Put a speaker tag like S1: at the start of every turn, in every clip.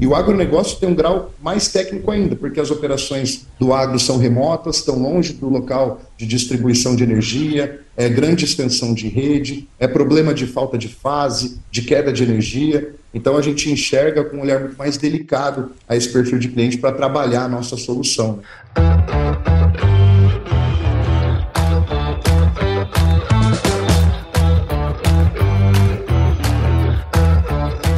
S1: E o agronegócio tem um grau mais técnico ainda, porque as operações do agro são remotas, estão longe do local de distribuição de energia, é grande extensão de rede, é problema de falta de fase, de queda de energia. Então a gente enxerga com um olhar muito mais delicado a esse perfil de cliente para trabalhar a nossa solução.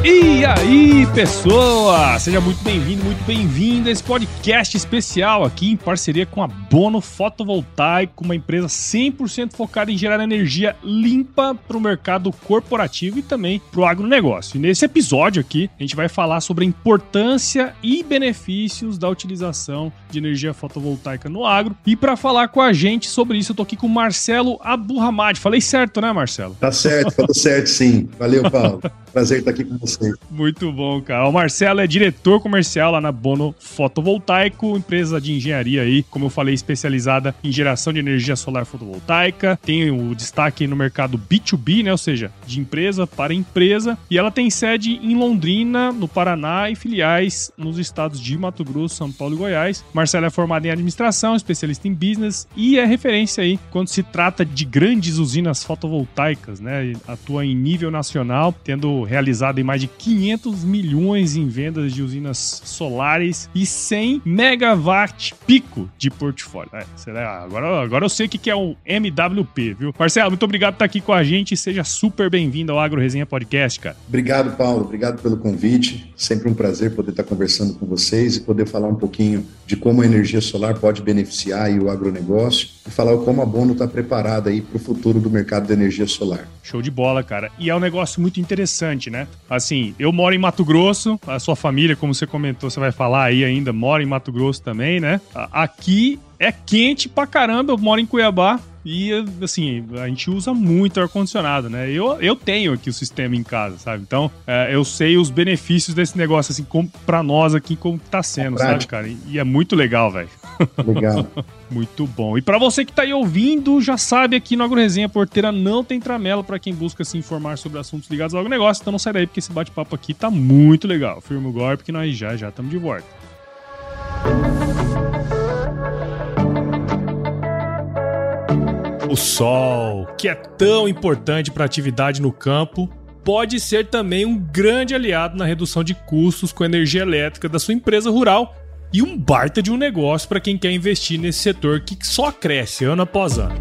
S2: E aí, pessoa! Seja muito bem-vindo, muito bem-vindo a esse podcast especial aqui em parceria com a Bono Fotovoltaico, uma empresa 100% focada em gerar energia limpa para o mercado corporativo e também para o agronegócio. E nesse episódio aqui, a gente vai falar sobre a importância e benefícios da utilização de energia fotovoltaica no agro. E para falar com a gente sobre isso, eu tô aqui com o Marcelo Aburramad. Falei certo, né, Marcelo?
S1: Tá certo, falou certo sim. Valeu, Paulo. Prazer estar aqui com você.
S2: Muito bom, cara. O Marcelo é diretor comercial lá na Bono Fotovoltaico, empresa de engenharia aí, como eu falei, especializada em geração de energia solar fotovoltaica. Tem o destaque no mercado B2B, né? Ou seja, de empresa para empresa. E ela tem sede em Londrina, no Paraná e filiais nos estados de Mato Grosso, São Paulo e Goiás. Marcelo é formado em administração, especialista em business e é referência aí quando se trata de grandes usinas fotovoltaicas, né? Atua em nível nacional, tendo realizado em mais de 500 milhões em vendas de usinas solares e 100 megawatt pico de portfólio. É, será? Agora, agora eu sei o que é o MWP, viu? Marcelo, muito obrigado por estar aqui com a gente e seja super bem-vindo ao Agro Resenha Podcast, cara.
S1: Obrigado, Paulo. Obrigado pelo convite. Sempre um prazer poder estar conversando com vocês e poder falar um pouquinho de como a energia solar pode beneficiar o agronegócio e falar como a Bono está preparada aí para o futuro do mercado de energia solar.
S2: Show de bola, cara. E é um negócio muito interessante, né? Assim, eu moro em Mato Grosso, a sua família, como você comentou, você vai falar aí ainda, mora em Mato Grosso também, né? Aqui é quente pra caramba, eu moro em Cuiabá, e, assim, a gente usa muito ar-condicionado, né? Eu, eu tenho aqui o sistema em casa, sabe? Então, é, eu sei os benefícios desse negócio, assim, como, pra nós aqui, como tá sendo, é sabe, cara? E, e é muito legal, velho.
S1: Legal.
S2: muito bom. E para você que tá aí ouvindo, já sabe, aqui no AgroResenha Porteira não tem tramela para quem busca se informar sobre assuntos ligados ao agronegócio. Então não sai daí, porque esse bate-papo aqui tá muito legal. Firma o golpe que nós já já estamos de volta. O sol, que é tão importante para a atividade no campo, pode ser também um grande aliado na redução de custos com energia elétrica da sua empresa rural e um baita de um negócio para quem quer investir nesse setor que só cresce ano após ano.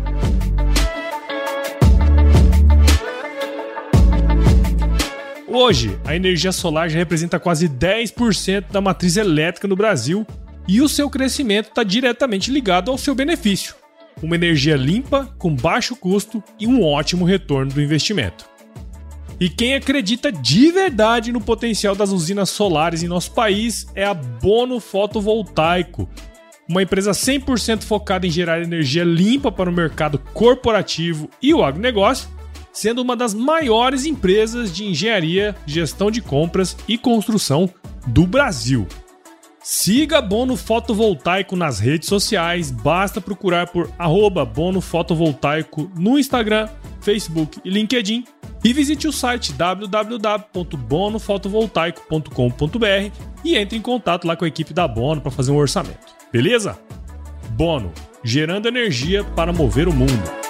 S2: Hoje, a energia solar já representa quase 10% da matriz elétrica no Brasil e o seu crescimento está diretamente ligado ao seu benefício uma energia limpa, com baixo custo e um ótimo retorno do investimento. E quem acredita de verdade no potencial das usinas solares em nosso país é a Bono Fotovoltaico, uma empresa 100% focada em gerar energia limpa para o mercado corporativo e o agronegócio, sendo uma das maiores empresas de engenharia, gestão de compras e construção do Brasil. Siga Bono Fotovoltaico nas redes sociais, basta procurar por arroba Bono Fotovoltaico no Instagram, Facebook e LinkedIn e visite o site www.bonofotovoltaico.com.br e entre em contato lá com a equipe da Bono para fazer um orçamento. Beleza? Bono, gerando energia para mover o mundo.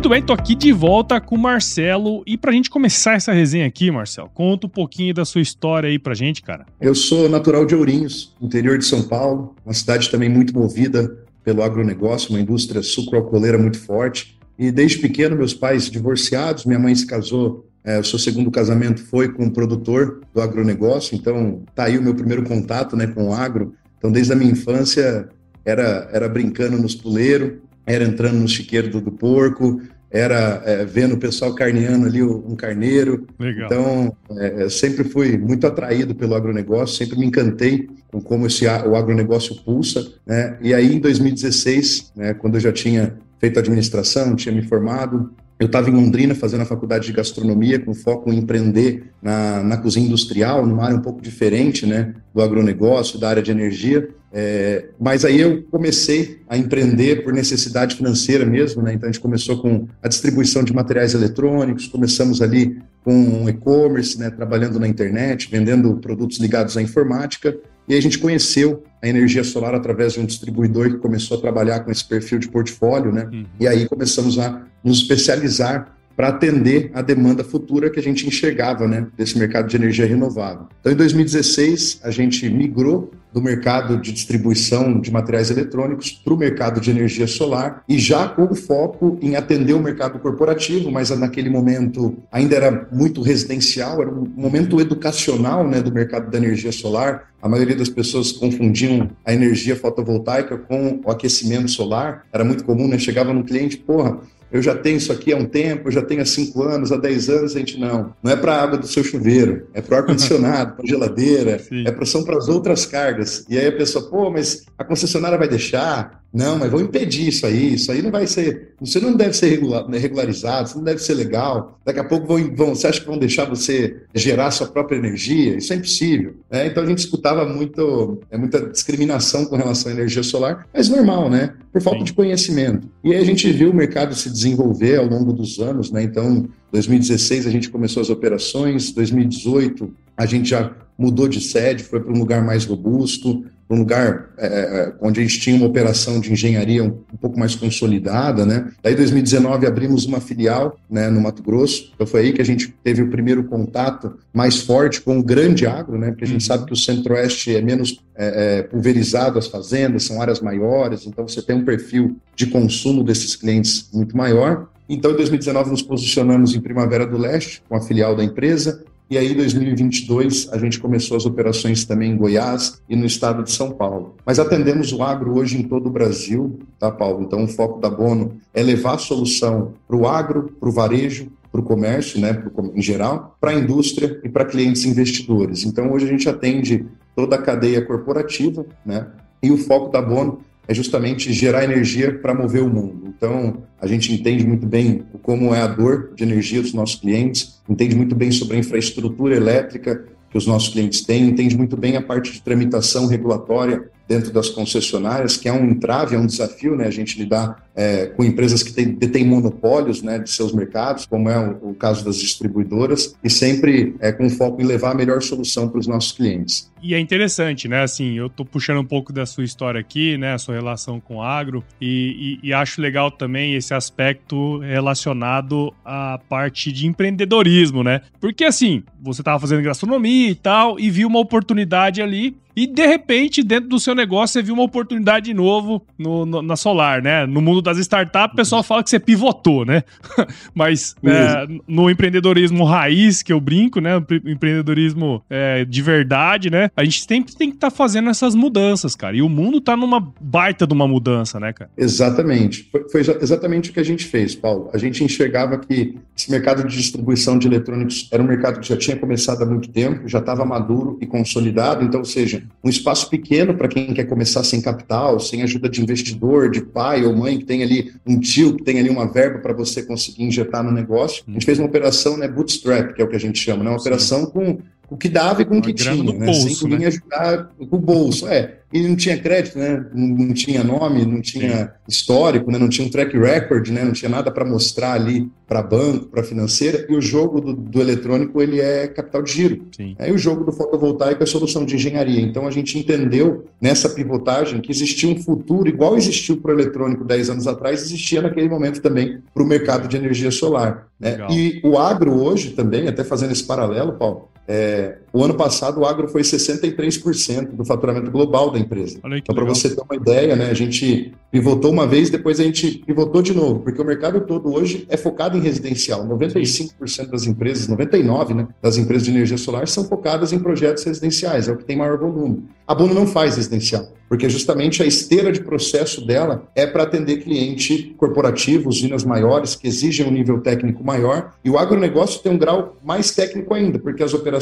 S2: Muito bem, tô aqui de volta com o Marcelo. E pra gente começar essa resenha aqui, Marcelo, conta um pouquinho da sua história aí pra gente, cara.
S1: Eu sou natural de Ourinhos, interior de São Paulo, uma cidade também muito movida pelo agronegócio, uma indústria sucroalcooleira muito forte. E desde pequeno, meus pais divorciados, minha mãe se casou, é, o seu segundo casamento foi com um produtor do agronegócio, então tá aí o meu primeiro contato né, com o agro. Então, desde a minha infância, era, era brincando nos puleiros, era entrando no chiqueiro do, do porco, era é, vendo o pessoal carneando ali um carneiro. Legal. Então, é, sempre fui muito atraído pelo agronegócio, sempre me encantei com como esse, o agronegócio pulsa. Né? E aí, em 2016, né, quando eu já tinha feito administração, tinha me formado, eu estava em Londrina fazendo a faculdade de gastronomia com foco em empreender na, na cozinha industrial, numa área um pouco diferente né, do agronegócio, da área de energia. É, mas aí eu comecei a empreender por necessidade financeira mesmo, né? Então a gente começou com a distribuição de materiais eletrônicos, começamos ali com e-commerce, né? Trabalhando na internet, vendendo produtos ligados à informática. E a gente conheceu a energia solar através de um distribuidor que começou a trabalhar com esse perfil de portfólio, né? Uhum. E aí começamos a nos especializar para atender a demanda futura que a gente enxergava né, desse mercado de energia renovável. Então, em 2016, a gente migrou do mercado de distribuição de materiais eletrônicos para o mercado de energia solar e já com o foco em atender o mercado corporativo, mas naquele momento ainda era muito residencial, era um momento educacional né, do mercado da energia solar. A maioria das pessoas confundiam a energia fotovoltaica com o aquecimento solar. Era muito comum, né? Chegava no cliente, porra, eu já tenho isso aqui há um tempo, eu já tenho há cinco anos, há dez anos, a gente não. Não é para a água do seu chuveiro, é para o ar-condicionado, para a geladeira, é pra, são para as outras cargas. E aí a pessoa, pô, mas a concessionária vai deixar? Não, mas vão impedir isso aí, isso aí não vai ser, você não deve ser né, regularizado, isso não deve ser legal. Daqui a pouco vão, vão você acha que vão deixar você gerar sua própria energia? Isso é impossível. É, então a gente escutava muito, é, muita discriminação com relação à energia solar, mas normal, né? Por falta Sim. de conhecimento. E aí a gente viu o mercado se desenvolver ao longo dos anos, né? Então, 2016 a gente começou as operações, 2018 a gente já mudou de sede, foi para um lugar mais robusto, para um lugar é, é, onde a gente tinha uma operação de engenharia um, um, pouco mais consolidada, né? Daí, em 2019, abrimos uma filial né, no Mato Grosso. Então, foi aí que a gente teve o primeiro contato mais forte com o grande agro, né? Porque a gente uhum. sabe que o Centro-Oeste é menos é, é, pulverizado as fazendas, são áreas maiores, então você tem um perfil de consumo desses clientes muito maior. Então, em 2019, nos posicionamos em Primavera do Leste, com a filial da empresa, e aí, em 2022, a gente começou as operações também em Goiás e no estado de São Paulo. Mas atendemos o agro hoje em todo o Brasil, tá, Paulo? Então, o foco da Bono é levar a solução para o agro, para o varejo, para o comércio, né, pro, em geral, para a indústria e para clientes investidores. Então, hoje a gente atende toda a cadeia corporativa, né? E o foco da Bono é justamente gerar energia para mover o mundo. Então, a gente entende muito bem como é a dor de energia dos nossos clientes, entende muito bem sobre a infraestrutura elétrica que os nossos clientes têm, entende muito bem a parte de tramitação regulatória dentro das concessionárias, que é um entrave, é um desafio, né? A gente lidar é, com empresas que têm, detêm monopólios né, de seus mercados, como é o, o caso das distribuidoras, e sempre é, com foco em levar a melhor solução para os nossos clientes.
S2: E é interessante, né? Assim, eu tô puxando um pouco da sua história aqui, né? A sua relação com agro, e, e, e acho legal também esse aspecto relacionado à parte de empreendedorismo, né? Porque assim, você estava fazendo gastronomia e tal, e viu uma oportunidade ali e de repente, dentro do seu negócio, você viu uma oportunidade de novo no, no, na Solar, né? No mundo das startups, o pessoal fala que você pivotou, né? Mas é, no empreendedorismo raiz, que eu brinco, né? empreendedorismo é, de verdade, né? A gente sempre tem que estar tá fazendo essas mudanças, cara. E o mundo tá numa baita de uma mudança, né, cara?
S1: Exatamente. Foi, foi exatamente o que a gente fez, Paulo. A gente enxergava que esse mercado de distribuição de eletrônicos era um mercado que já tinha começado há muito tempo, já estava maduro e consolidado. Então, ou seja, um espaço pequeno para quem quer começar sem capital, sem ajuda de investidor, de pai ou mãe que tem ali um tio que tem ali uma verba para você conseguir injetar no negócio. A gente fez uma operação, né, bootstrap, que é o que a gente chama, né, uma operação com o que dava e com o que tinha, né? Bolso, sem ninguém né? ajudar com o bolso. É, e não tinha crédito, né? Não, tinha nome, não tinha Sim. histórico, né? Não tinha um track record, né? Não tinha nada para mostrar ali para banco, para financeira. E o jogo do, do, eletrônico ele é capital de giro. Sim. É, e o jogo do fotovoltaico é solução de engenharia. Então a gente entendeu nessa pivotagem que existia um futuro igual existiu para o eletrônico 10 anos atrás, existia naquele momento também para o mercado de energia solar. Né? E o agro hoje também, até fazendo esse paralelo, Paulo, é, o ano passado o agro foi 63% do faturamento global da empresa. Então, para você ter uma ideia, né, a gente pivotou uma vez, depois a gente pivotou de novo, porque o mercado todo hoje é focado em residencial. 95% das empresas, 99% né, das empresas de energia solar são focadas em projetos residenciais, é o que tem maior volume. A Bono não faz residencial. porque justamente a esteira de processo dela é para atender cliente corporativo, usinas maiores, que exigem um nível técnico maior, e o agronegócio tem um grau mais técnico ainda, porque as operações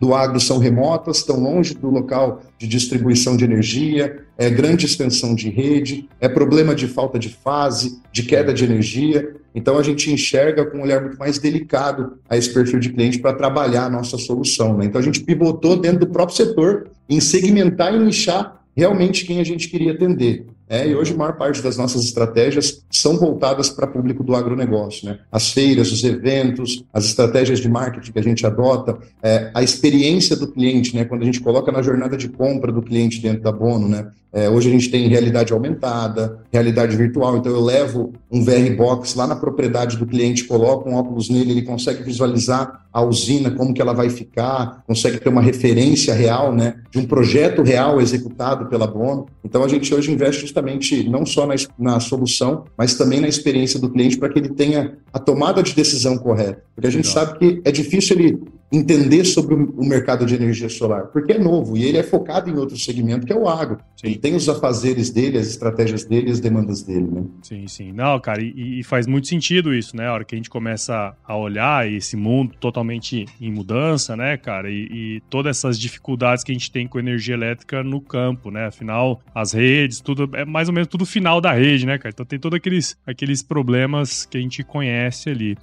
S1: do agro são remotas, estão longe do local de distribuição de energia, é grande extensão de rede, é problema de falta de fase, de queda de energia. Então a gente enxerga com um olhar muito mais delicado a esse perfil de cliente para trabalhar a nossa solução. Né? Então a gente pivotou dentro do próprio setor em segmentar e nichar realmente quem a gente queria atender. É, e hoje a maior parte das nossas estratégias são voltadas para o público do agronegócio. Né? As feiras, os eventos, as estratégias de marketing que a gente adota, é, a experiência do cliente, né? quando a gente coloca na jornada de compra do cliente dentro da Bono. Né? É, hoje a gente tem realidade aumentada, realidade virtual, então eu levo um VR Box lá na propriedade do cliente, coloco um óculos nele, ele consegue visualizar a usina, como que ela vai ficar, consegue ter uma referência real né, de um projeto real executado pela Bono. Então a gente hoje investe justamente não só na, na solução, mas também na experiência do cliente para que ele tenha a tomada de decisão correta. Porque a gente Legal. sabe que é difícil ele entender sobre o mercado de energia solar, porque é novo e ele é focado em outro segmento que é o agro. Sim. Ele tem os afazeres dele, as estratégias dele, as demandas dele, né?
S2: Sim, sim. Não, cara, e, e, faz muito sentido isso, né? A hora que a gente começa a olhar esse mundo totalmente em mudança, né, cara? E, e todas essas dificuldades que a gente tem com energia elétrica no campo, né? Afinal, as redes, tudo é mais ou menos tudo final da rede, né, cara? Então tem todos aqueles, aqueles problemas que a gente conhece ali.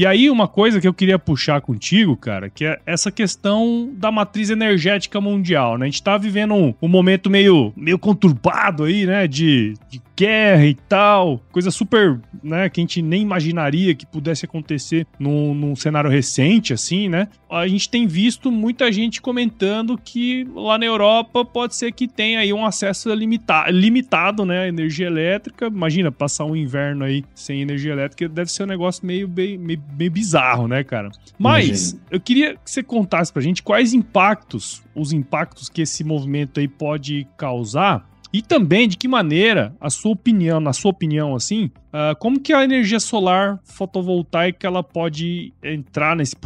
S2: E aí, uma coisa que eu queria puxar contigo, cara, que é essa questão da matriz energética mundial, né? A gente tá vivendo um, um momento meio, meio conturbado aí, né? De, de guerra e tal, coisa super, né, que a gente nem imaginaria que pudesse acontecer num, num cenário recente, assim, né? A gente tem visto muita gente comentando que lá na Europa pode ser que tenha aí um acesso limita limitado, né, à energia elétrica. Imagina, passar um inverno aí sem energia elétrica deve ser um negócio meio, meio, meio, meio bizarro, né, cara? Mas Imagina. eu queria que você contasse pra gente quais impactos, os impactos que esse movimento aí pode causar e também de que maneira, a sua opinião, na sua opinião, assim, uh, como que a energia solar fotovoltaica ela pode entrar nesse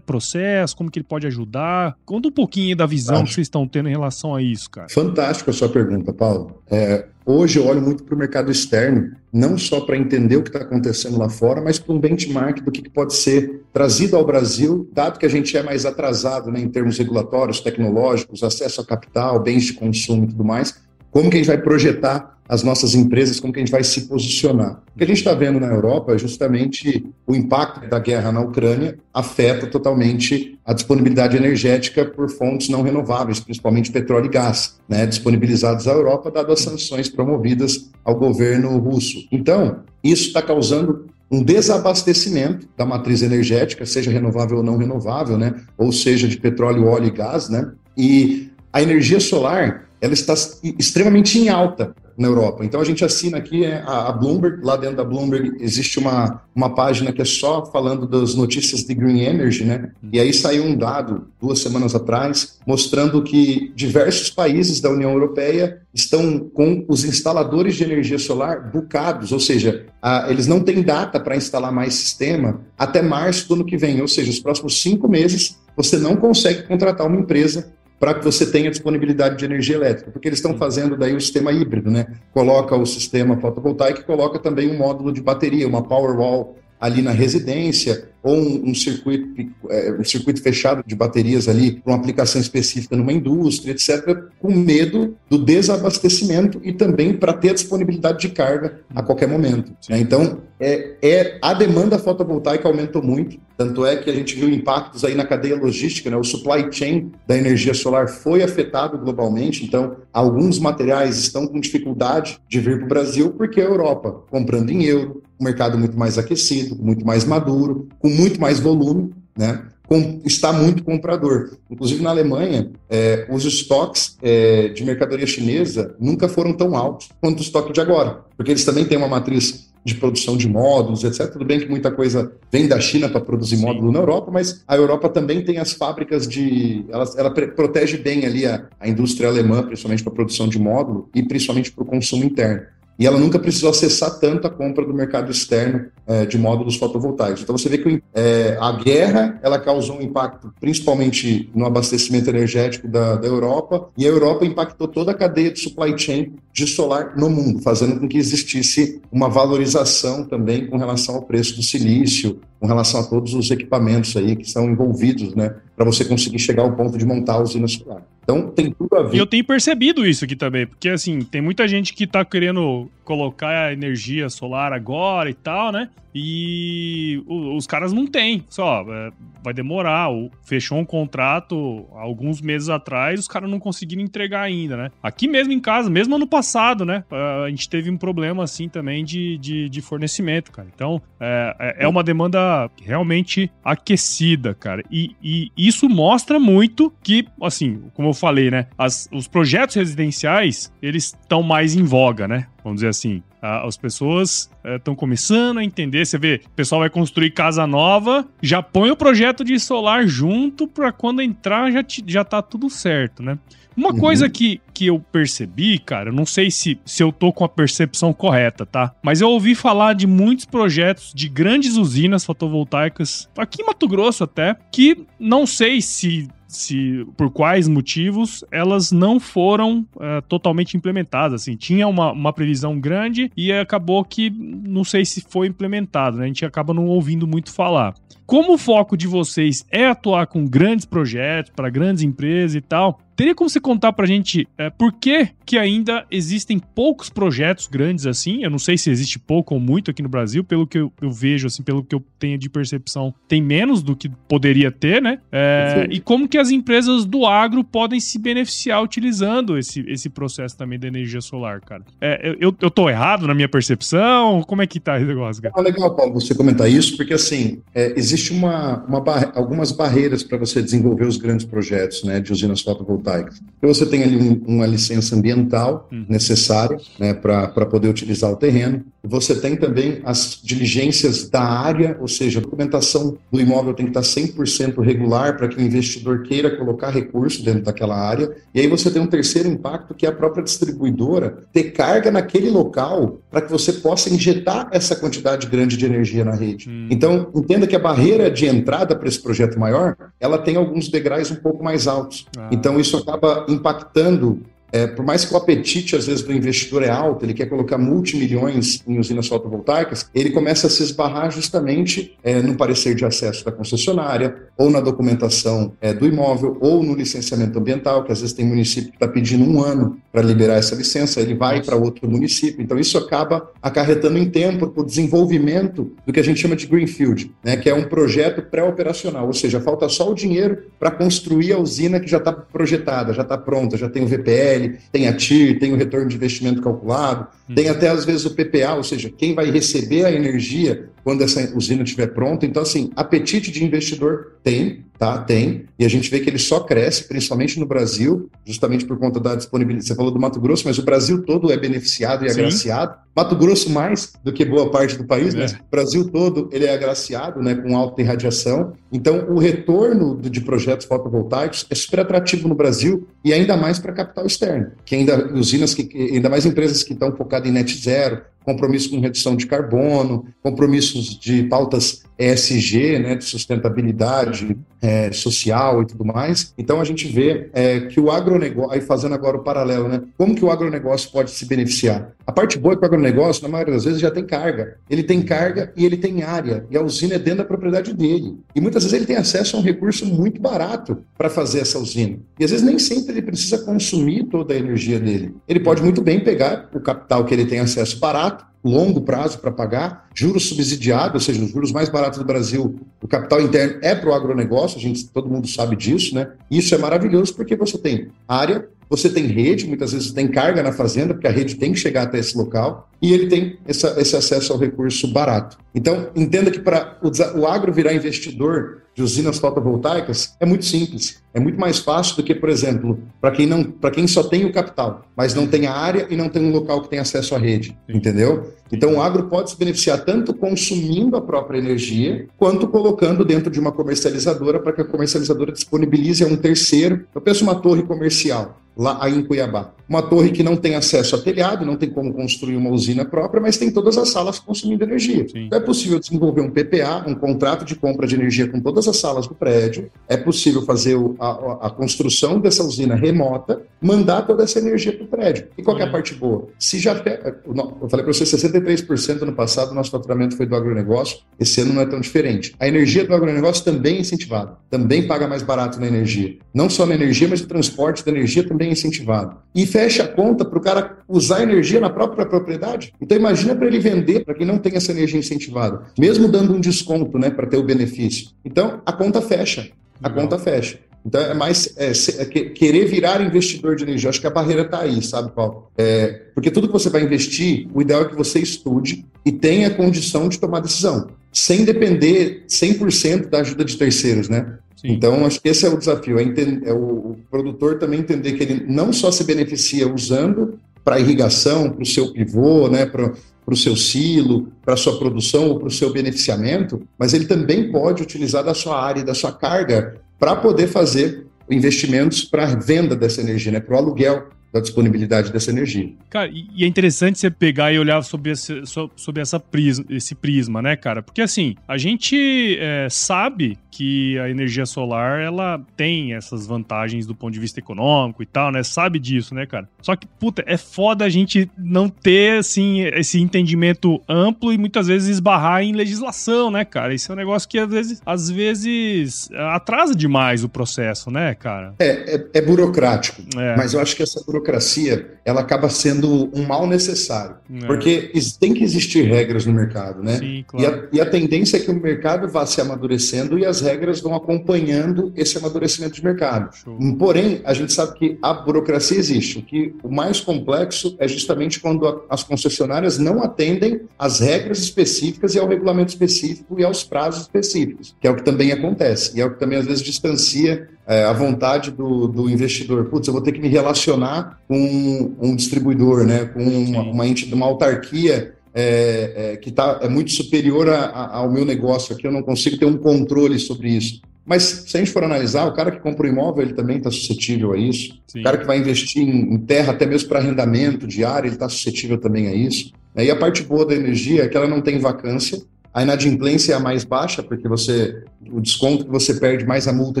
S2: processo, como que ele pode ajudar? Conta um pouquinho da visão que vocês estão tendo em relação a isso, cara.
S1: Fantástico a sua pergunta, Paulo. É, hoje eu olho muito para o mercado externo, não só para entender o que está acontecendo lá fora, mas para um benchmark do que, que pode ser trazido ao Brasil, dado que a gente é mais atrasado né, em termos regulatórios, tecnológicos, acesso a capital, bens de consumo e tudo mais como que a gente vai projetar as nossas empresas, como que a gente vai se posicionar. O que a gente está vendo na Europa é justamente o impacto da guerra na Ucrânia afeta totalmente a disponibilidade energética por fontes não renováveis, principalmente petróleo e gás, né, disponibilizados à Europa, dado as sanções promovidas ao governo russo. Então, isso está causando um desabastecimento da matriz energética, seja renovável ou não renovável, né, ou seja de petróleo, óleo e gás, né, e a energia solar ela está extremamente em alta na Europa. Então a gente assina aqui é, a, Bloomberg, lá dentro da Bloomberg existe uma, uma página que é só falando das notícias de Green Energy, né? E aí saiu um dado duas semanas atrás mostrando que diversos países da União Europeia estão com os instaladores de energia solar bucados, ou seja, a, eles não têm data para instalar mais sistema até março do ano que vem, ou seja, os próximos cinco meses você não consegue contratar uma empresa para que você tenha disponibilidade de energia elétrica, porque eles estão fazendo daí o sistema híbrido, né? Coloca o sistema fotovoltaico e coloca também um módulo de bateria, uma Powerwall ali na residência, ou um, um circuito, é, um circuito fechado de baterias ali para uma aplicação específica numa indústria, etc., com medo do desabastecimento e também para ter disponibilidade de carga a qualquer momento. Né? Então, é, é, a demanda fotovoltaica aumentou muito, tanto é que a gente viu impactos aí na cadeia logística, né? o supply chain da energia solar foi afetado globalmente, então alguns materiais estão com dificuldade de vir para o Brasil porque a Europa comprando em euro, um mercado muito mais aquecido, muito mais maduro, com muito mais volume, né? Com, está muito comprador. Inclusive na Alemanha, é, os estoques é, de mercadoria chinesa nunca foram tão altos quanto o estoque de agora, porque eles também têm uma matriz de produção de módulos, etc. Tudo bem que muita coisa vem da China para produzir Sim. módulo na Europa, mas a Europa também tem as fábricas de. Ela, ela protege bem ali a, a indústria alemã, principalmente para a produção de módulo e principalmente para o consumo interno. E ela nunca precisou acessar tanto a compra do mercado externo é, de módulos fotovoltaicos. Então você vê que é, a guerra ela causou um impacto principalmente no abastecimento energético da, da Europa e a Europa impactou toda a cadeia de supply chain de solar no mundo, fazendo com que existisse uma valorização também com relação ao preço do silício, com relação a todos os equipamentos aí que são envolvidos, né, para você conseguir chegar ao ponto de montar a usina solar. Então tem tudo a ver.
S2: E eu tenho percebido isso aqui também, porque assim, tem muita gente que está querendo colocar a energia solar agora e tal, né? E os caras não têm. Só, é, vai demorar. Fechou um contrato alguns meses atrás, os caras não conseguiram entregar ainda, né? Aqui mesmo em casa, mesmo ano passado, né? A gente teve um problema assim também de, de, de fornecimento, cara. Então, é, é, é uma demanda realmente aquecida, cara. E, e isso mostra muito que, assim, como eu falei, né? As, os projetos residenciais, eles estão mais em voga, né? Vamos dizer assim. As pessoas estão é, começando a entender. Você vê, o pessoal vai construir casa nova, já põe o projeto de solar junto para quando entrar já, já tá tudo certo, né? Uma uhum. coisa que, que eu percebi, cara, eu não sei se, se eu tô com a percepção correta, tá? Mas eu ouvi falar de muitos projetos de grandes usinas fotovoltaicas, aqui em Mato Grosso até, que não sei se se por quais motivos elas não foram uh, totalmente implementadas. Assim, tinha uma, uma previsão grande e acabou que não sei se foi implementado, né? A gente acaba não ouvindo muito falar. Como o foco de vocês é atuar com grandes projetos para grandes empresas e tal, Teria como você contar pra gente é, por que, que ainda existem poucos projetos grandes assim? Eu não sei se existe pouco ou muito aqui no Brasil, pelo que eu, eu vejo, assim, pelo que eu tenho de percepção, tem menos do que poderia ter, né? É, e como que as empresas do agro podem se beneficiar utilizando esse, esse processo também da energia solar, cara? É, eu, eu tô errado na minha percepção? Como é que tá esse negócio, cara?
S1: É legal, Paulo, você comentar isso, porque assim, é, existe uma, uma barre algumas barreiras para você desenvolver os grandes projetos, né, de usinas fotovoltaicas fotovoltaicas. Então, você tem ali um, uma licença ambiental uhum. necessária né, para poder utilizar o terreno. Você tem também as diligências da área, ou seja, a documentação do imóvel tem que estar 100% regular para que o investidor queira colocar recurso dentro daquela área. E aí você tem um terceiro impacto, que é a própria distribuidora ter carga naquele local para que você possa injetar essa quantidade grande de energia na rede. Uhum. Então, entenda que a barreira de entrada para esse projeto maior, ela tem alguns degraus um pouco mais altos. Ah. Então, isso acaba impactando é, por mais que o apetite, às vezes, do investidor é alto, ele quer colocar multimilhões em usinas fotovoltaicas, ele começa a se esbarrar justamente é, no parecer de acesso da concessionária, ou na documentação é, do imóvel, ou no licenciamento ambiental, que às vezes tem município que está pedindo um ano para liberar essa licença, ele vai para outro município. Então, isso acaba acarretando em tempo o desenvolvimento do que a gente chama de Greenfield, né, que é um projeto pré-operacional, ou seja, falta só o dinheiro para construir a usina que já está projetada, já está pronta, já tem o VPL, tem a TIR, tem o retorno de investimento calculado, hum. tem até às vezes o PPA, ou seja, quem vai receber a energia quando essa usina estiver pronta. Então, assim, apetite de investidor tem, tá? Tem. E a gente vê que ele só cresce, principalmente no Brasil, justamente por conta da disponibilidade. Você falou do Mato Grosso, mas o Brasil todo é beneficiado e Sim. agraciado. Mato Grosso mais do que boa parte do país, né? é. né? O Brasil todo ele é agraciado, né, com alta irradiação. Então, o retorno de projetos fotovoltaicos é super atrativo no Brasil e ainda mais para capital externo, que ainda usinas que ainda mais empresas que estão focadas em net zero, compromisso com redução de carbono, compromissos de pautas ESG, né, de sustentabilidade é, social e tudo mais. Então a gente vê é, que o agronegócio, aí fazendo agora o paralelo, né, como que o agronegócio pode se beneficiar? A parte boa é que o agronegócio, na maioria das vezes, já tem carga. Ele tem carga e ele tem área, e a usina é dentro da propriedade dele. E muitas vezes ele tem acesso a um recurso muito barato para fazer essa usina. E às vezes nem sempre ele precisa consumir toda a energia dele. Ele pode muito bem pegar o capital que ele tem acesso barato, longo prazo para pagar, juros subsidiados, ou seja, os juros mais baratos do Brasil, o capital interno é para o agronegócio, a gente, todo mundo sabe disso, né? Isso é maravilhoso porque você tem área, você tem rede, muitas vezes tem carga na fazenda, porque a rede tem que chegar até esse local, e ele tem essa, esse acesso ao recurso barato. Então, entenda que para o, o agro virar investidor de usinas fotovoltaicas é muito simples. É muito mais fácil do que, por exemplo, para quem não, para quem só tem o capital, mas não tem a área e não tem um local que tem acesso à rede, entendeu? Então o agro pode se beneficiar tanto consumindo a própria energia, quanto colocando dentro de uma comercializadora para que a comercializadora disponibilize a um terceiro. Eu penso uma torre comercial. Lá em Cuiabá. Uma torre que não tem acesso a telhado, não tem como construir uma usina própria, mas tem todas as salas consumindo energia. Então é possível desenvolver um PPA, um contrato de compra de energia com todas as salas do prédio, é possível fazer a, a construção dessa usina remota, mandar toda essa energia para o prédio. E qual é a parte boa? Se já eu falei para você, 63% no passado nosso faturamento foi do agronegócio, esse ano não é tão diferente. A energia do agronegócio também é incentivada, também paga mais barato na energia. Não só na energia, mas o transporte da energia também é incentivado. E fecha a conta para o cara usar energia na própria propriedade. Então imagina para ele vender para quem não tem essa energia incentivada, mesmo dando um desconto, né, para ter o benefício. Então a conta fecha, a Legal. conta fecha. Então é mais é, é, querer virar investidor de energia. Acho que a barreira está aí, sabe, Paulo? É, porque tudo que você vai investir, o ideal é que você estude e tenha condição de tomar decisão, sem depender 100% da ajuda de terceiros, né? Sim. Então, acho que esse é o desafio, é, entender, é o, produtor também entender que ele não só se beneficia usando para irrigação, para o seu pivô, né, para o seu silo, para a sua produção ou para o seu beneficiamento, mas ele também pode utilizar da sua área, da sua carga, para poder fazer investimentos para a venda dessa energia, né, para o aluguel da disponibilidade dessa energia.
S2: Cara, e é interessante você pegar e olhar sobre esse, sobre essa prisma, esse prisma, né, cara? Porque assim, a gente é, sabe que a energia solar ela tem essas vantagens do ponto de vista econômico e tal, né? Sabe disso, né, cara? Só que, puta, é foda a gente não ter, assim, esse entendimento amplo e muitas vezes esbarrar em legislação, né, cara? Isso é um negócio que às vezes, às vezes atrasa demais o processo, né, cara?
S1: É, é, é burocrático, é. mas eu acho que essa burocracia ela acaba sendo um mal necessário, é. porque tem que existir regras no mercado, né? Sim, claro. e, a, e a tendência é que o mercado vá se amadurecendo e as regras vão acompanhando esse amadurecimento de mercado. Show. Porém, a gente sabe que a burocracia existe. O que o mais complexo é justamente quando as concessionárias não atendem às regras específicas e ao regulamento específico e aos prazos específicos, que é o que também acontece e é o que também às vezes distancia é, a vontade do, do, investidor. Putz, eu vou ter que me relacionar com um distribuidor, né, com uma, uma, uma autarquia é, é, que tá, é muito superior a, a, ao meu negócio aqui, eu não consigo ter um controle sobre isso. Mas se a gente for analisar, o cara que compra um imóvel, ele também está suscetível a isso. Sim. O cara que vai investir em, em terra, até mesmo para arrendamento diário, ele está suscetível também a isso. E a parte boa da energia é que ela não tem vacância, a inadimplência é a mais baixa, porque você o desconto que você perde mais a multa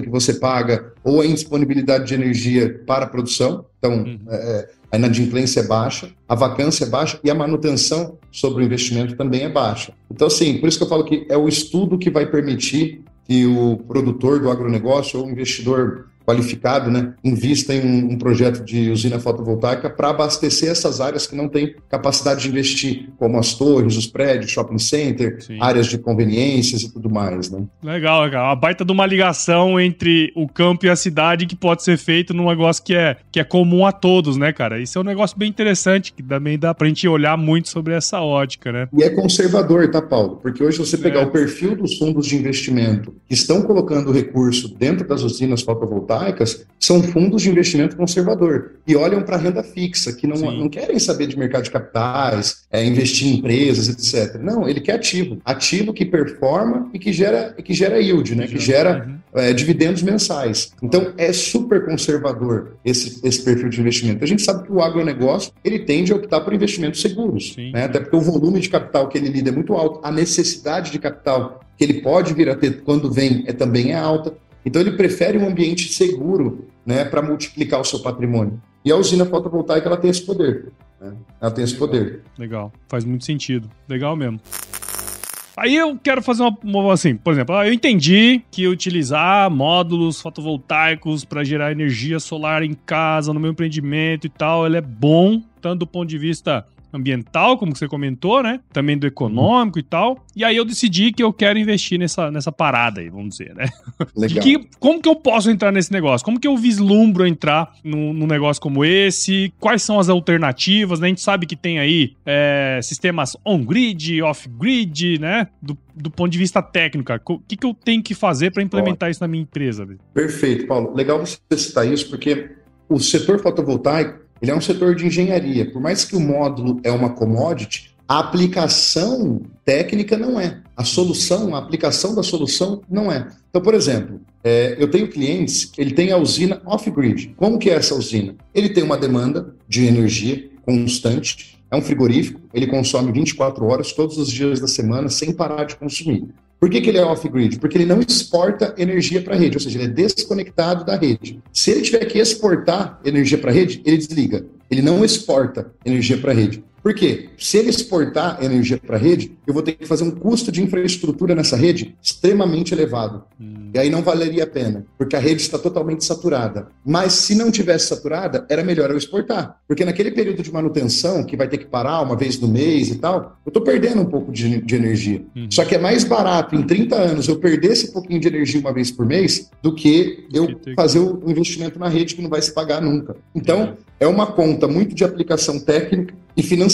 S1: que você paga, ou a indisponibilidade de energia para a produção. Então, uhum. É, é, a inadimplência é baixa, a vacância é baixa e a manutenção sobre o investimento também é baixa. Então, assim, por isso que eu falo que é o estudo que vai permitir que o produtor do agronegócio ou o investidor qualificado, né, invista em um, um projeto de usina fotovoltaica para abastecer essas áreas que não têm capacidade de investir, como as torres, os prédios, shopping center, Sim. áreas de conveniências e tudo mais, né?
S2: Legal, legal. A baita de uma ligação entre o campo e a cidade que pode ser feito num negócio que é, que é comum a todos, né, cara? Isso é um negócio bem interessante, que também dá pra gente olhar muito sobre essa ótica, né?
S1: E é conservador, tá, Paulo? Porque hoje você pegar é. o perfil dos fundos de investimento que estão colocando recurso dentro das usinas fotovoltaicas, fotovoltaicas são fundos de investimento conservador e olham para a renda fixa, que não, não querem saber de mercado de capitais, é, investir em empresas, etc. Não, ele quer ativo. Ativo que performa e que gera, que gera yield, né? que gera é, dividendos mensais. Então, é super conservador esse, esse perfil de investimento. A gente sabe que o agronegócio ele tende a optar por investimentos seguros, Sim, né? até porque o volume de capital que ele lida é muito alto, a necessidade de capital que ele pode vir a ter quando vem é, também é alta. Então ele prefere um ambiente seguro né, para multiplicar o seu patrimônio. E a usina fotovoltaica ela tem esse poder. Né? Ela tem esse poder.
S2: Legal, faz muito sentido. Legal mesmo. Aí eu quero fazer uma, uma assim, por exemplo, eu entendi que utilizar módulos fotovoltaicos para gerar energia solar em casa, no meu empreendimento e tal, ele é bom, tanto do ponto de vista ambiental, como você comentou, né? Também do econômico e tal. E aí eu decidi que eu quero investir nessa, nessa parada aí, vamos dizer, né? Legal. Que, como que eu posso entrar nesse negócio? Como que eu vislumbro entrar num, num negócio como esse? Quais são as alternativas? Né? A gente sabe que tem aí é, sistemas on-grid, off-grid, né? Do, do ponto de vista técnico, o que, que eu tenho que fazer para implementar isso na minha empresa?
S1: Perfeito, Paulo. Legal você citar isso, porque o setor fotovoltaico ele é um setor de engenharia. Por mais que o módulo é uma commodity, a aplicação técnica não é. A solução, a aplicação da solução não é. Então, por exemplo, é, eu tenho clientes, ele tem a usina off-grid. Como que é essa usina? Ele tem uma demanda de energia constante, é um frigorífico, ele consome 24 horas todos os dias da semana sem parar de consumir. Por que, que ele é off-grid? Porque ele não exporta energia para a rede, ou seja, ele é desconectado da rede. Se ele tiver que exportar energia para a rede, ele desliga. Ele não exporta energia para a rede. Por quê? Se ele exportar energia para a rede, eu vou ter que fazer um custo de infraestrutura nessa rede extremamente elevado. Hum. E aí não valeria a pena, porque a rede está totalmente saturada. Mas se não tivesse saturada, era melhor eu exportar. Porque naquele período de manutenção, que vai ter que parar uma vez no mês e tal, eu estou perdendo um pouco de, de energia. Hum. Só que é mais barato em 30 anos eu perder esse pouquinho de energia uma vez por mês do que eu fazer o investimento na rede que não vai se pagar nunca. Então, é uma conta muito de aplicação técnica e financeira.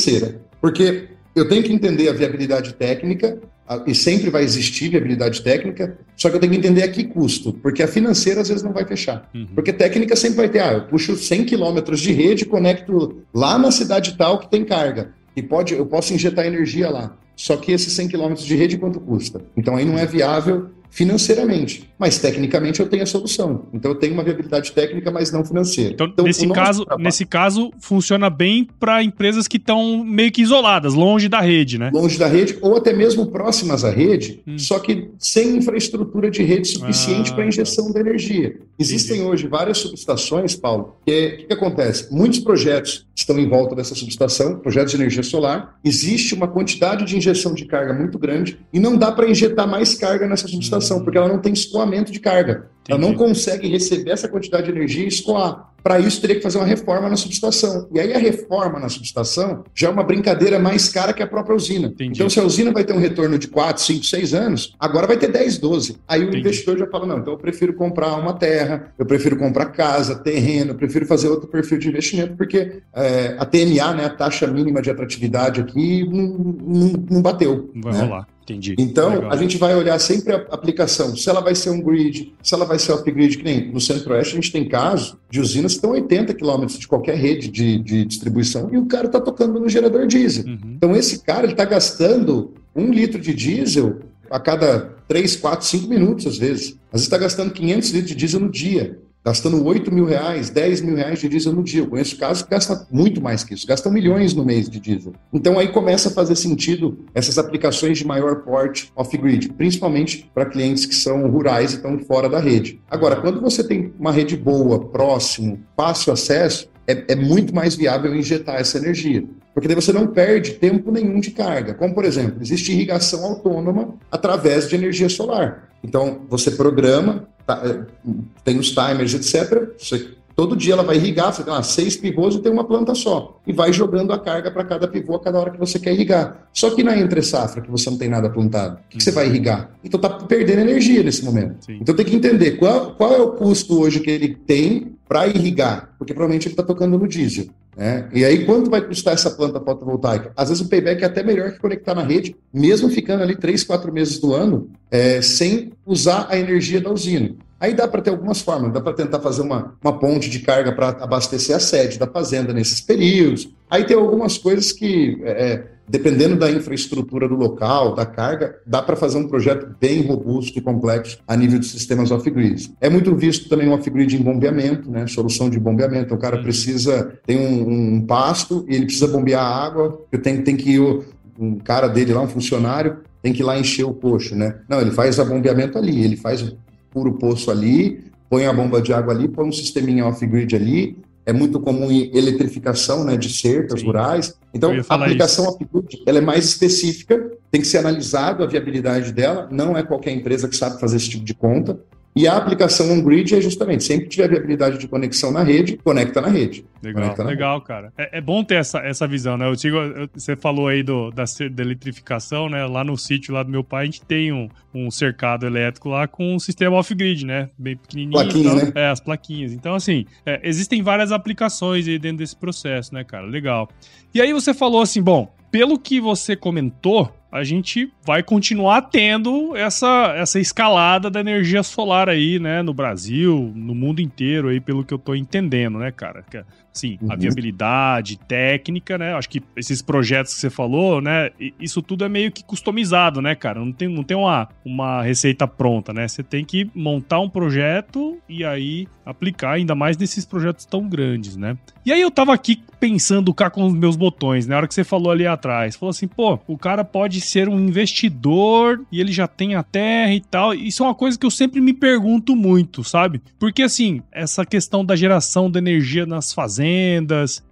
S1: Porque eu tenho que entender a viabilidade técnica, e sempre vai existir viabilidade técnica, só que eu tenho que entender a que custo, porque a financeira às vezes não vai fechar. Uhum. Porque técnica sempre vai ter, ah, eu puxo 100 quilômetros de rede e conecto lá na cidade tal que tem carga, e pode, eu posso injetar energia lá. Só que esses 100 quilômetros de rede, quanto custa? Então aí não é viável financeiramente, mas tecnicamente eu tenho a solução. Então eu tenho uma viabilidade técnica, mas não financeira.
S2: Então, então nesse caso, trabalho... nesse caso funciona bem para empresas que estão meio que isoladas, longe da rede, né?
S1: Longe da rede ou até mesmo próximas à rede, hum. só que sem infraestrutura de rede suficiente ah, para injeção tá. da energia. Existem Entendi. hoje várias subestações, Paulo, que o é, que, que acontece? Muitos projetos estão em volta dessa subestação, projetos de energia solar. Existe uma quantidade de injeção de carga muito grande e não dá para injetar mais carga nessa subestação estação, porque ela não tem escoamento de carga. Ela não consegue receber essa quantidade de energia e escoar. Para isso, teria que fazer uma reforma na subestação. E aí, a reforma na subestação já é uma brincadeira mais cara que a própria usina. Entendi. Então, se a usina vai ter um retorno de 4, 5, 6 anos, agora vai ter 10, 12. Aí o Entendi. investidor já fala: não, então eu prefiro comprar uma terra, eu prefiro comprar casa, terreno, eu prefiro fazer outro perfil de investimento, porque é, a TMA, né, a taxa mínima de atratividade aqui, não, não, não bateu.
S2: Não vai
S1: né?
S2: rolar. Entendi.
S1: Então, Legal. a gente vai olhar sempre a aplicação, se ela vai ser um grid, se ela vai ser off-grid, que nem no Centro-Oeste a gente tem casos de usinas que estão 80 quilômetros de qualquer rede de, de distribuição e o cara está tocando no gerador diesel. Uhum. Então, esse cara está gastando um litro de diesel a cada 3, 4, 5 minutos, às vezes. Às vezes está gastando 500 litros de diesel no dia gastando 8 mil reais, 10 mil reais de diesel no dia. Eu conheço casos que gastam muito mais que isso, gastam milhões no mês de diesel. Então aí começa a fazer sentido essas aplicações de maior porte off-grid, principalmente para clientes que são rurais e estão fora da rede. Agora, quando você tem uma rede boa, próximo, fácil acesso, é, é muito mais viável injetar essa energia porque daí você não perde tempo nenhum de carga. Como, por exemplo, existe irrigação autônoma através de energia solar. Então, você programa, tá, é, tem os timers, etc. Você, todo dia ela vai irrigar, você tem lá seis pivôs e tem uma planta só. E vai jogando a carga para cada pivô a cada hora que você quer irrigar. Só que na entre safra, que você não tem nada plantado, o que, que você vai irrigar? Então está perdendo energia nesse momento. Sim. Então tem que entender qual, qual é o custo hoje que ele tem para irrigar, porque provavelmente ele está tocando no diesel. Né? E aí, quanto vai custar essa planta fotovoltaica? Às vezes o payback é até melhor que conectar na rede, mesmo ficando ali três, quatro meses do ano, é, sem usar a energia da usina. Aí dá para ter algumas formas, dá para tentar fazer uma, uma ponte de carga para abastecer a sede da fazenda nesses períodos. Aí tem algumas coisas que, é, é dependendo da infraestrutura do local, da carga, dá para fazer um projeto bem robusto e complexo a nível de sistemas off-grid. É muito visto também o off-grid em bombeamento, né? solução de bombeamento. O cara uhum. precisa, tem um, um pasto e ele precisa bombear a água, tem, tem que ir um cara dele lá, um funcionário, tem que ir lá encher o coxo, né? Não, ele faz a bombeamento ali, ele faz o puro poço ali, põe a bomba de água ali, põe um sisteminha off-grid ali, é muito comum em eletrificação né, de cercas Sim. rurais. Então, a aplicação off-grid ela é mais específica, tem que ser analisado a viabilidade dela, não é qualquer empresa que sabe fazer esse tipo de conta. E a aplicação on-grid é justamente, sempre que tiver viabilidade de conexão na rede, conecta na rede.
S2: Legal,
S1: na
S2: legal, rede. cara. É, é, bom ter essa, essa visão, né? Eu digo, eu, você falou aí do, da, da, eletrificação, né? Lá no sítio lá do meu pai, a gente tem um, um cercado elétrico lá com um sistema off-grid, né? Bem pequenininho.
S1: Plaquinha,
S2: então,
S1: né?
S2: É, as plaquinhas. Então, assim, é, existem várias aplicações aí dentro desse processo, né, cara? Legal. E aí você falou assim, bom, pelo que você comentou, a gente vai continuar tendo essa, essa escalada da energia solar aí, né, no Brasil, no mundo inteiro aí, pelo que eu tô entendendo, né, cara? Sim, uhum. a viabilidade técnica, né? Acho que esses projetos que você falou, né? Isso tudo é meio que customizado, né, cara? Não tem, não tem uma, uma receita pronta, né? Você tem que montar um projeto e aí aplicar, ainda mais nesses projetos tão grandes, né? E aí eu tava aqui pensando cá com os meus botões, na né? hora que você falou ali atrás. Falou assim, pô, o cara pode ser um investidor e ele já tem a terra e tal. Isso é uma coisa que eu sempre me pergunto muito, sabe? Porque assim, essa questão da geração de energia nas fazendas,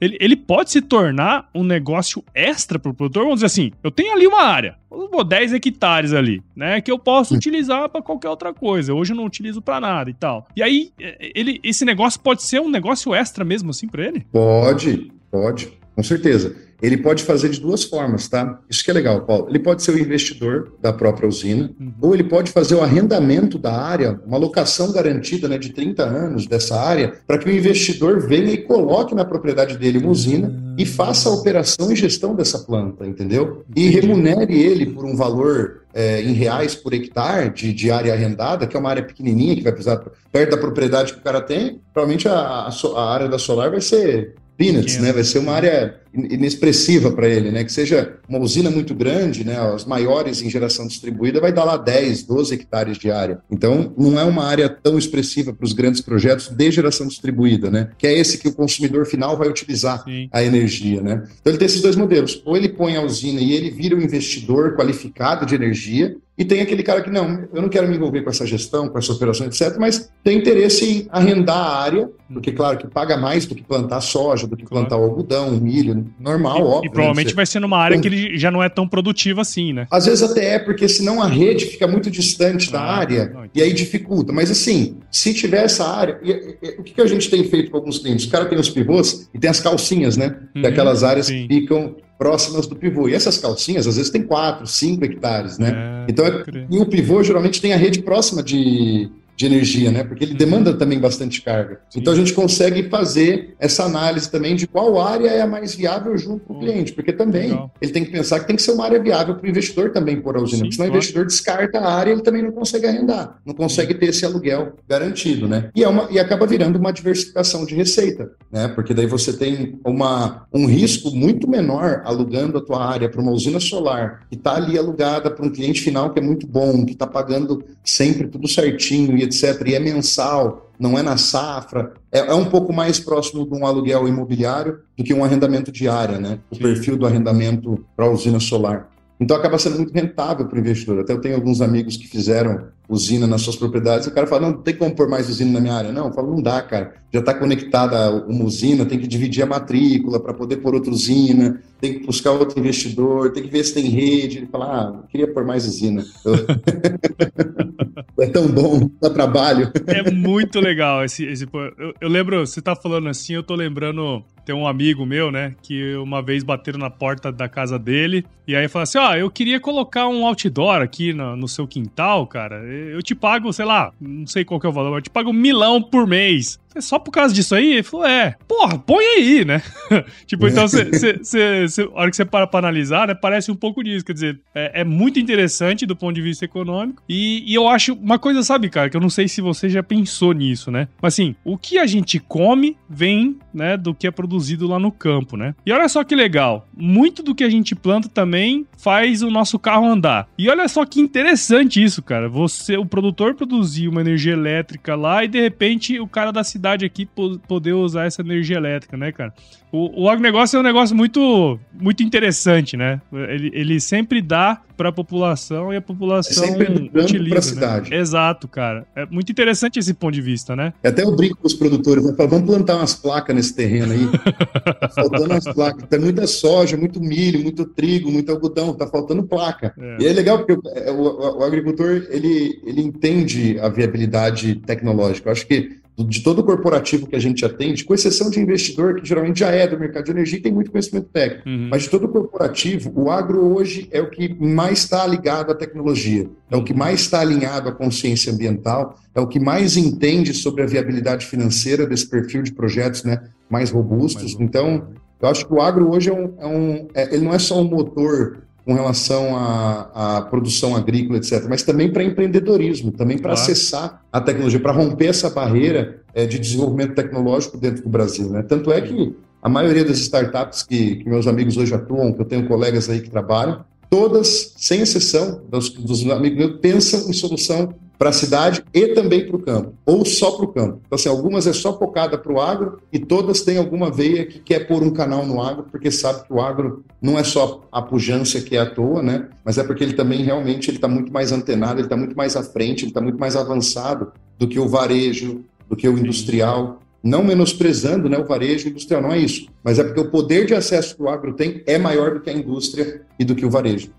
S2: ele, ele pode se tornar um negócio extra pro produtor. Vamos dizer assim, eu tenho ali uma área, vou 10 hectares ali, né? Que eu posso utilizar para qualquer outra coisa. Hoje eu não utilizo para nada e tal. E aí, é, ele, esse negócio pode ser um negócio extra mesmo, assim, para ele?
S1: Pode, pode, com certeza. Ele pode fazer de duas formas, tá? Isso que é legal, Paulo. Ele pode ser o investidor da própria usina, uhum. ou ele pode fazer o arrendamento da área, uma locação garantida né, de 30 anos dessa área, para que o investidor venha e coloque na propriedade dele uma usina uhum. e faça a operação e gestão dessa planta, entendeu? E remunere ele por um valor é, em reais por hectare de, de, área arrendada, que é uma área pequenininha que vai precisar perto da propriedade que o cara tem, provavelmente a, a, a área da solar vai ser peanuts, né? Vai ser uma área inexpressiva para ele, né? Que seja uma usina muito grande, né? As maiores em geração distribuída vai dar lá 10, 12 hectares de área. Então, não é uma área tão expressiva para os grandes projetos de geração distribuída, né? Que é esse que o consumidor final vai utilizar Sim. a energia, né? Então, ele tem esses dois modelos. Ou ele põe a usina e ele vira um investidor qualificado de energia, e tem aquele cara que, não, eu não quero me envolver com essa gestão, com essa operação, etc., mas tem interesse em arrendar a área, porque, claro, que paga mais do que plantar soja, do que plantar algodão, milho, normal,
S2: e,
S1: óbvio.
S2: E provavelmente
S1: né?
S2: vai ser numa área que ele já não é tão produtiva assim, né?
S1: Às vezes até é, porque senão a rede fica muito distante da ah, área não, e aí dificulta. Mas assim, se tiver essa área, e, e, o que, que a gente tem feito com alguns clientes? O cara tem os pivôs e tem as calcinhas, né? Uhum, Daquelas áreas sim. que ficam próximas do pivô. E essas calcinhas, às vezes, tem 4, 5 hectares, né? É, então, é, e o pivô geralmente tem a rede próxima de, de energia, né? Porque ele demanda também bastante carga. Então a gente consegue fazer essa análise também de qual área é a mais viável junto com o cliente, porque também Legal. ele tem que pensar que tem que ser uma área viável para o investidor também pôr a usina, Sim, senão claro. o investidor descarta a área ele também não consegue arrendar, não consegue ter esse aluguel garantido, né? E, é uma, e acaba virando uma diversificação de receita, né? Porque daí você tem uma, um risco muito menor alugando a tua área para uma usina solar que está ali alugada para um cliente final que é muito bom, que está pagando sempre tudo certinho e etc. E é mensal, não é na safra. É, é, um pouco mais próximo de um aluguel imobiliário do que um arrendamento diário, né? O perfil do arrendamento para a usina solar. Então acaba sendo muito rentável para o investidor. Até eu tenho alguns amigos que fizeram usina nas suas propriedades, e o cara fala, não, tem como pôr mais usina na minha área. Não, eu falo, não dá, cara. Já está conectada uma usina, tem que dividir a matrícula para poder pôr outra usina, tem que buscar outro investidor, tem que ver se tem rede. Ele fala, ah, queria pôr mais usina. é tão bom, dá trabalho.
S2: É muito legal esse... esse eu, eu lembro, você está falando assim, eu tô lembrando tem um amigo meu, né, que uma vez bateram na porta da casa dele e aí falou assim: Ó, oh, eu queria colocar um outdoor aqui no, no, seu quintal, cara. Eu te pago, sei lá, não sei qual que é o valor, mas eu te pago um milão por mês. É só por causa disso aí? Ele falou, é. Porra, põe aí, né? tipo, então, cê, cê, cê, cê, a hora que você para pra analisar, né, parece um pouco disso. Quer dizer, é, é muito interessante do ponto de vista econômico. E, e, eu acho uma coisa, sabe, cara, que eu não sei se você já pensou nisso, né? Mas assim, o que a gente come vem, né, do que é produzido lá no campo, né? E olha só que legal. Muito do que a gente planta também faz o nosso carro andar. E olha só que interessante isso, cara. Você, o produtor produzir uma energia elétrica lá e de repente o cara da cidade aqui poder usar essa energia elétrica, né, cara? O, o agronegócio é um negócio muito, muito interessante, né? Ele, ele sempre dá para a população e a população é sempre utiliza. Pra né? cidade. Né? Exato, cara. É muito interessante esse ponto de vista, né?
S1: Até eu brinco com os produtores, né? vamos plantar umas placas nesse terreno aí. tá faltando umas placas. Tem muita soja, muito milho, muito trigo, muito algodão, tá faltando placa. É. E é legal porque o, é, o, o agricultor, ele, ele entende a viabilidade tecnológica. Eu acho que de todo o corporativo que a gente atende, com exceção de investidor, que geralmente já é do mercado de energia e tem muito conhecimento técnico, uhum. mas de todo o corporativo, o agro hoje é o que mais está ligado à tecnologia, é o que mais está alinhado à consciência ambiental, é o que mais entende sobre a viabilidade financeira desse perfil de projetos né, mais robustos. Mais então, eu acho que o agro hoje é um, é um é, ele não é só um motor com relação à, à produção agrícola, etc., mas também para empreendedorismo, também para claro. acessar a tecnologia, para romper essa barreira é, de desenvolvimento tecnológico dentro do Brasil. Né? Tanto é que a maioria das startups que, que meus amigos hoje atuam, que eu tenho colegas aí que trabalham, todas, sem exceção, dos, dos amigos meus, pensam em solução para a cidade e também para o campo, ou só para o campo. Então, assim, algumas é só focada para o agro e todas têm alguma veia que quer pôr um canal no agro, porque sabe que o agro não é só a pujança que é à toa, né? Mas é porque ele também realmente está muito mais antenado, ele está muito mais à frente, ele está muito mais avançado do que o varejo, do que o industrial. Não menosprezando né, o varejo industrial, não é isso. Mas é porque o poder de acesso que o agro tem é maior do que a indústria e do que o varejo.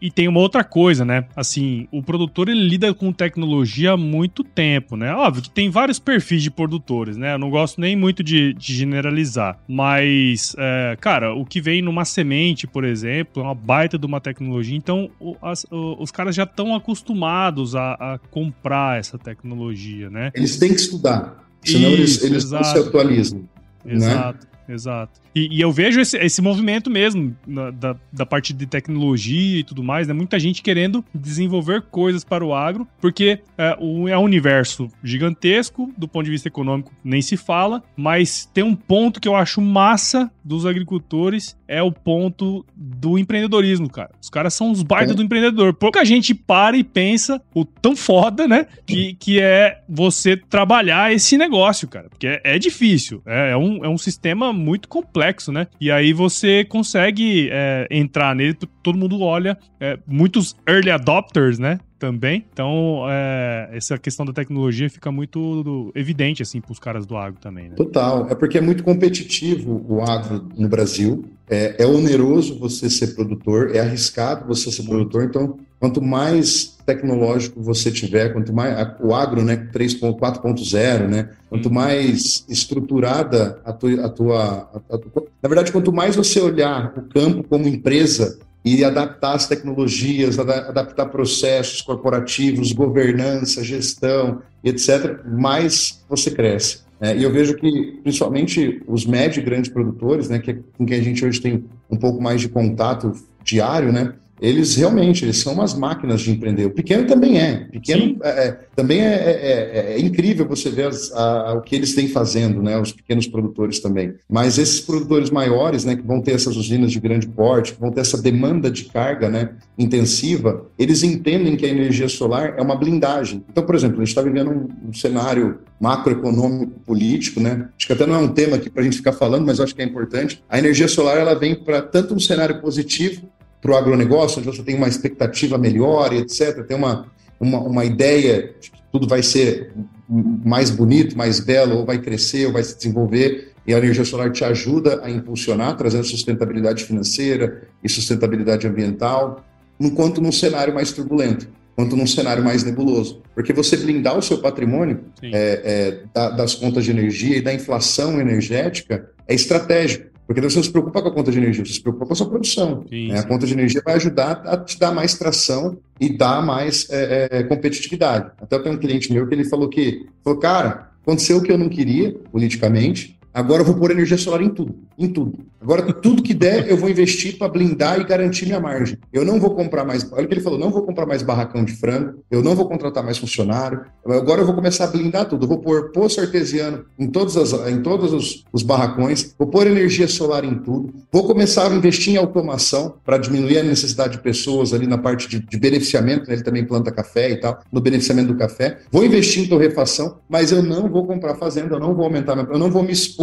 S2: E tem uma outra coisa, né? Assim, o produtor ele lida com tecnologia há muito tempo, né? Óbvio que tem vários perfis de produtores, né? Eu não gosto nem muito de, de generalizar. Mas, é, cara, o que vem numa semente, por exemplo, é uma baita de uma tecnologia. Então, o, as, o, os caras já estão acostumados a, a, comprar essa tecnologia, né?
S1: Eles têm que estudar. Senão Isso, eles, eles não se atualizam.
S2: Né? Exato. Né? Exato. E, e, eu vejo esse, esse movimento mesmo na, da, da parte de tecnologia e tudo mais, né? Muita gente querendo desenvolver coisas para o agro, porque é, o, é um universo gigantesco, do ponto de vista econômico nem se fala, mas tem um ponto que eu acho massa dos agricultores, é o ponto do empreendedorismo, cara. Os caras são os baitas é. do empreendedor. Pouca gente para e pensa o tão foda, né? Que, que é você trabalhar esse negócio, cara. Porque é, é difícil. É, é, um, é um sistema muito complexo, né? E aí você consegue é, entrar nele, todo mundo olha. É, muitos early adopters, né? também. Então, é, essa questão da tecnologia fica muito evidente, assim, para os caras do agro também. Né?
S1: Total. É porque é muito competitivo o agro no Brasil. É, é oneroso você ser produtor, é arriscado você ser produtor. Então, quanto mais tecnológico você tiver, quanto mais o agro, né, 3.4.0, né, quanto mais estruturada a tua, a tua, a, a, na verdade, quanto mais você olhar o campo como empresa e adaptar as tecnologias, adaptar processos corporativos, governança, gestão, etc., mais você cresce. É, e eu vejo que, principalmente, os médios e grandes produtores, né, que, é com quem a gente hoje tem um pouco mais de contato diário, né, eles realmente eles são umas máquinas de empreender. O pequeno também é. O pequeno é, é, também é, é, é, é, incrível você ver as, a, o que eles têm fazendo, né? Os pequenos produtores também. Mas esses produtores maiores, né, que vão ter essas usinas de grande porte, que vão ter essa demanda de carga, né, intensiva, eles entendem que a energia solar é uma blindagem. Então, por exemplo, a gente está vivendo um, um cenário macroeconômico político, né? Acho que até não é um tema aqui para a gente ficar falando, mas acho que é importante. A energia solar ela vem para tanto um cenário positivo para o agronegócio, onde você tem uma expectativa melhor e etc., tem uma, uma, uma ideia de que tudo vai ser mais bonito, mais belo, ou vai crescer, ou vai se desenvolver, e a energia solar te ajuda a impulsionar, trazendo sustentabilidade financeira e sustentabilidade ambiental, enquanto num cenário mais turbulento, quanto num cenário mais nebuloso. Porque você blindar o seu patrimônio é, é, das contas de energia e da inflação energética é estratégico. Porque você não se preocupa com a conta de energia, você se preocupa com a sua produção. Né? A conta de energia vai ajudar a te dar mais tração e dar mais é, é, competitividade. Até eu tenho um cliente meu que ele falou que, falou, cara, aconteceu o que eu não queria politicamente, agora eu vou pôr energia solar em tudo em tudo. Agora, tudo que der, eu vou investir para blindar e garantir minha margem. Eu não vou comprar mais. Olha o que ele falou: não vou comprar mais barracão de frango, eu não vou contratar mais funcionário. Agora eu vou começar a blindar tudo. Vou pôr poço artesiano em todos, as, em todos os, os barracões, vou pôr energia solar em tudo, vou começar a investir em automação para diminuir a necessidade de pessoas ali na parte de, de beneficiamento. Né? Ele também planta café e tal, no beneficiamento do café. Vou investir em torrefação, mas eu não vou comprar fazenda, eu não vou aumentar, eu não vou me expor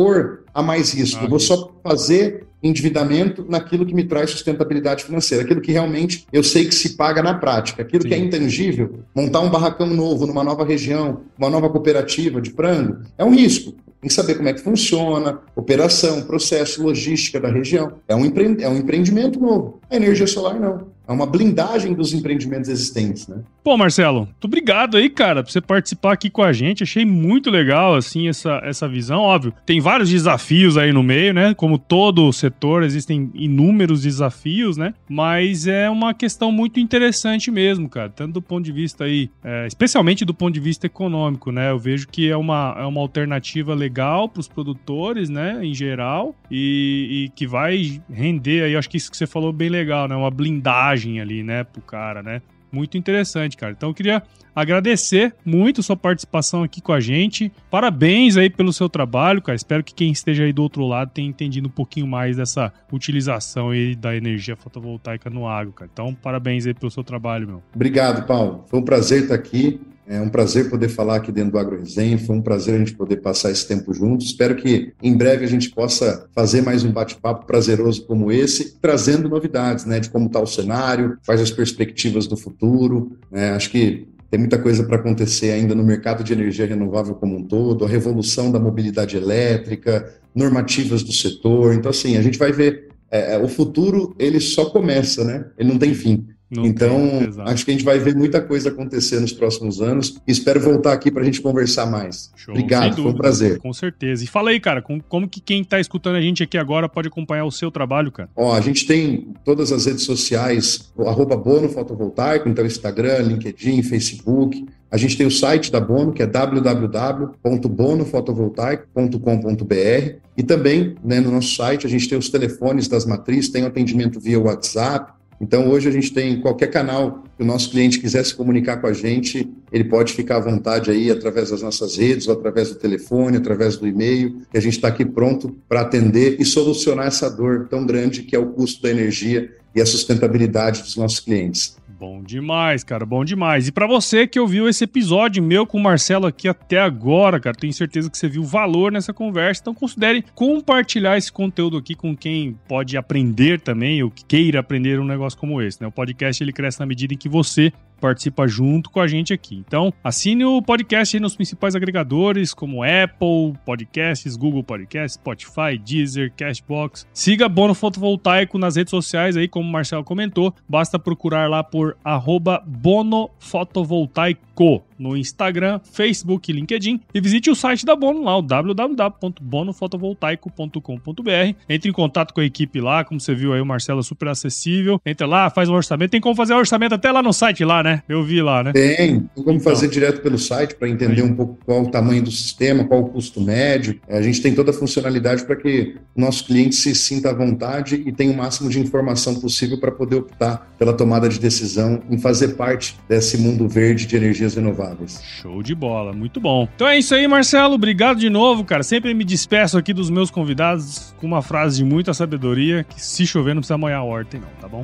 S1: a mais risco. Ah, eu vou só fazer endividamento naquilo que me traz sustentabilidade financeira, aquilo que realmente eu sei que se paga na prática, aquilo Sim. que é intangível, montar um barracão novo numa nova região, uma nova cooperativa de frango, é um risco. Tem que saber como é que funciona, operação, processo, logística da região. É um, empre... é um empreendimento novo. A energia solar não. É uma blindagem dos empreendimentos existentes, né?
S2: Pô, Marcelo, muito obrigado aí, cara, por você participar aqui com a gente. Achei muito legal, assim, essa, essa visão. Óbvio, tem vários desafios aí no meio, né? Como todo setor, existem inúmeros desafios, né? Mas é uma questão muito interessante mesmo, cara. Tanto do ponto de vista aí, é, especialmente do ponto de vista econômico, né? Eu vejo que é uma, é uma alternativa legal para os produtores, né? Em geral, e, e que vai render aí, acho que isso que você falou bem legal, né? Uma blindagem ali, né, pro cara, né? Muito interessante, cara. Então eu queria agradecer muito sua participação aqui com a gente. Parabéns aí pelo seu trabalho, cara. Espero que quem esteja aí do outro lado tenha entendido um pouquinho mais dessa utilização aí da energia fotovoltaica no agro, cara. Então, parabéns aí pelo seu trabalho, meu.
S1: Obrigado, Paulo. Foi um prazer estar aqui. É um prazer poder falar aqui dentro do AgroResenha, foi um prazer a gente poder passar esse tempo juntos. Espero que em breve a gente possa fazer mais um bate-papo prazeroso como esse, trazendo novidades, né, de como está o cenário, quais as perspectivas do futuro. Né? Acho que tem muita coisa para acontecer ainda no mercado de energia renovável como um todo, a revolução da mobilidade elétrica, normativas do setor. Então, assim, a gente vai ver. É, é o futuro, ele só começa, né? Ele não tem fim. Não então, tem, acho que a gente vai ver muita coisa acontecer nos próximos anos. Espero voltar aqui para a gente conversar mais. Show. Obrigado, dúvida, foi um prazer.
S2: Com certeza. E fala aí, cara, como, como que quem está escutando a gente aqui agora pode acompanhar o seu trabalho, cara?
S1: Ó, a gente tem todas as redes sociais, arroba Bono Fotovoltaico, então Instagram, LinkedIn, Facebook. A gente tem o site da Bono, que é www.bonofotovoltaico.com.br e também né, no nosso site a gente tem os telefones das matrizes, tem o atendimento via WhatsApp, então, hoje a gente tem qualquer canal que o nosso cliente quiser se comunicar com a gente, ele pode ficar à vontade aí através das nossas redes, ou através do telefone, através do e-mail, que a gente está aqui pronto para atender e solucionar essa dor tão grande que é o custo da energia e a sustentabilidade dos nossos clientes.
S2: Bom demais, cara, bom demais. E para você que ouviu esse episódio meu com o Marcelo aqui até agora, cara, tenho certeza que você viu valor nessa conversa, então considere compartilhar esse conteúdo aqui com quem pode aprender também ou que queira aprender um negócio como esse, né? O podcast ele cresce na medida em que você participa junto com a gente aqui. Então, assine o podcast nos principais agregadores como Apple Podcasts, Google Podcasts, Spotify, Deezer, Cashbox. Siga Bono Fotovoltaico nas redes sociais aí, como o Marcelo comentou. Basta procurar lá por arroba Bono Fotovoltaico no Instagram, Facebook e LinkedIn e visite o site da Bono lá, o www.bonofotovoltaico.com.br. Entre em contato com a equipe lá, como você viu aí, o Marcelo é super acessível. Entra lá, faz um orçamento. Tem como fazer o orçamento até lá no site lá, né? Eu vi lá, né?
S1: Tem, tem como então. fazer direto pelo site para entender um pouco qual o tamanho do sistema, qual o custo médio. A gente tem toda a funcionalidade para que o nosso cliente se sinta à vontade e tenha o máximo de informação possível para poder optar pela tomada de decisão em fazer parte desse mundo verde de energias renováveis.
S2: Show de bola, muito bom. Então é isso aí, Marcelo. Obrigado de novo, cara. Sempre me despeço aqui dos meus convidados com uma frase de muita sabedoria: que se chover não precisa molhar a horta, não, tá bom?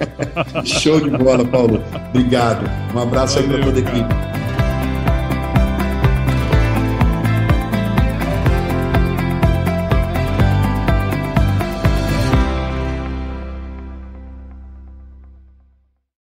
S1: Show de bola, Paulo. Obrigado. Um abraço Valeu, aí para toda a equipe.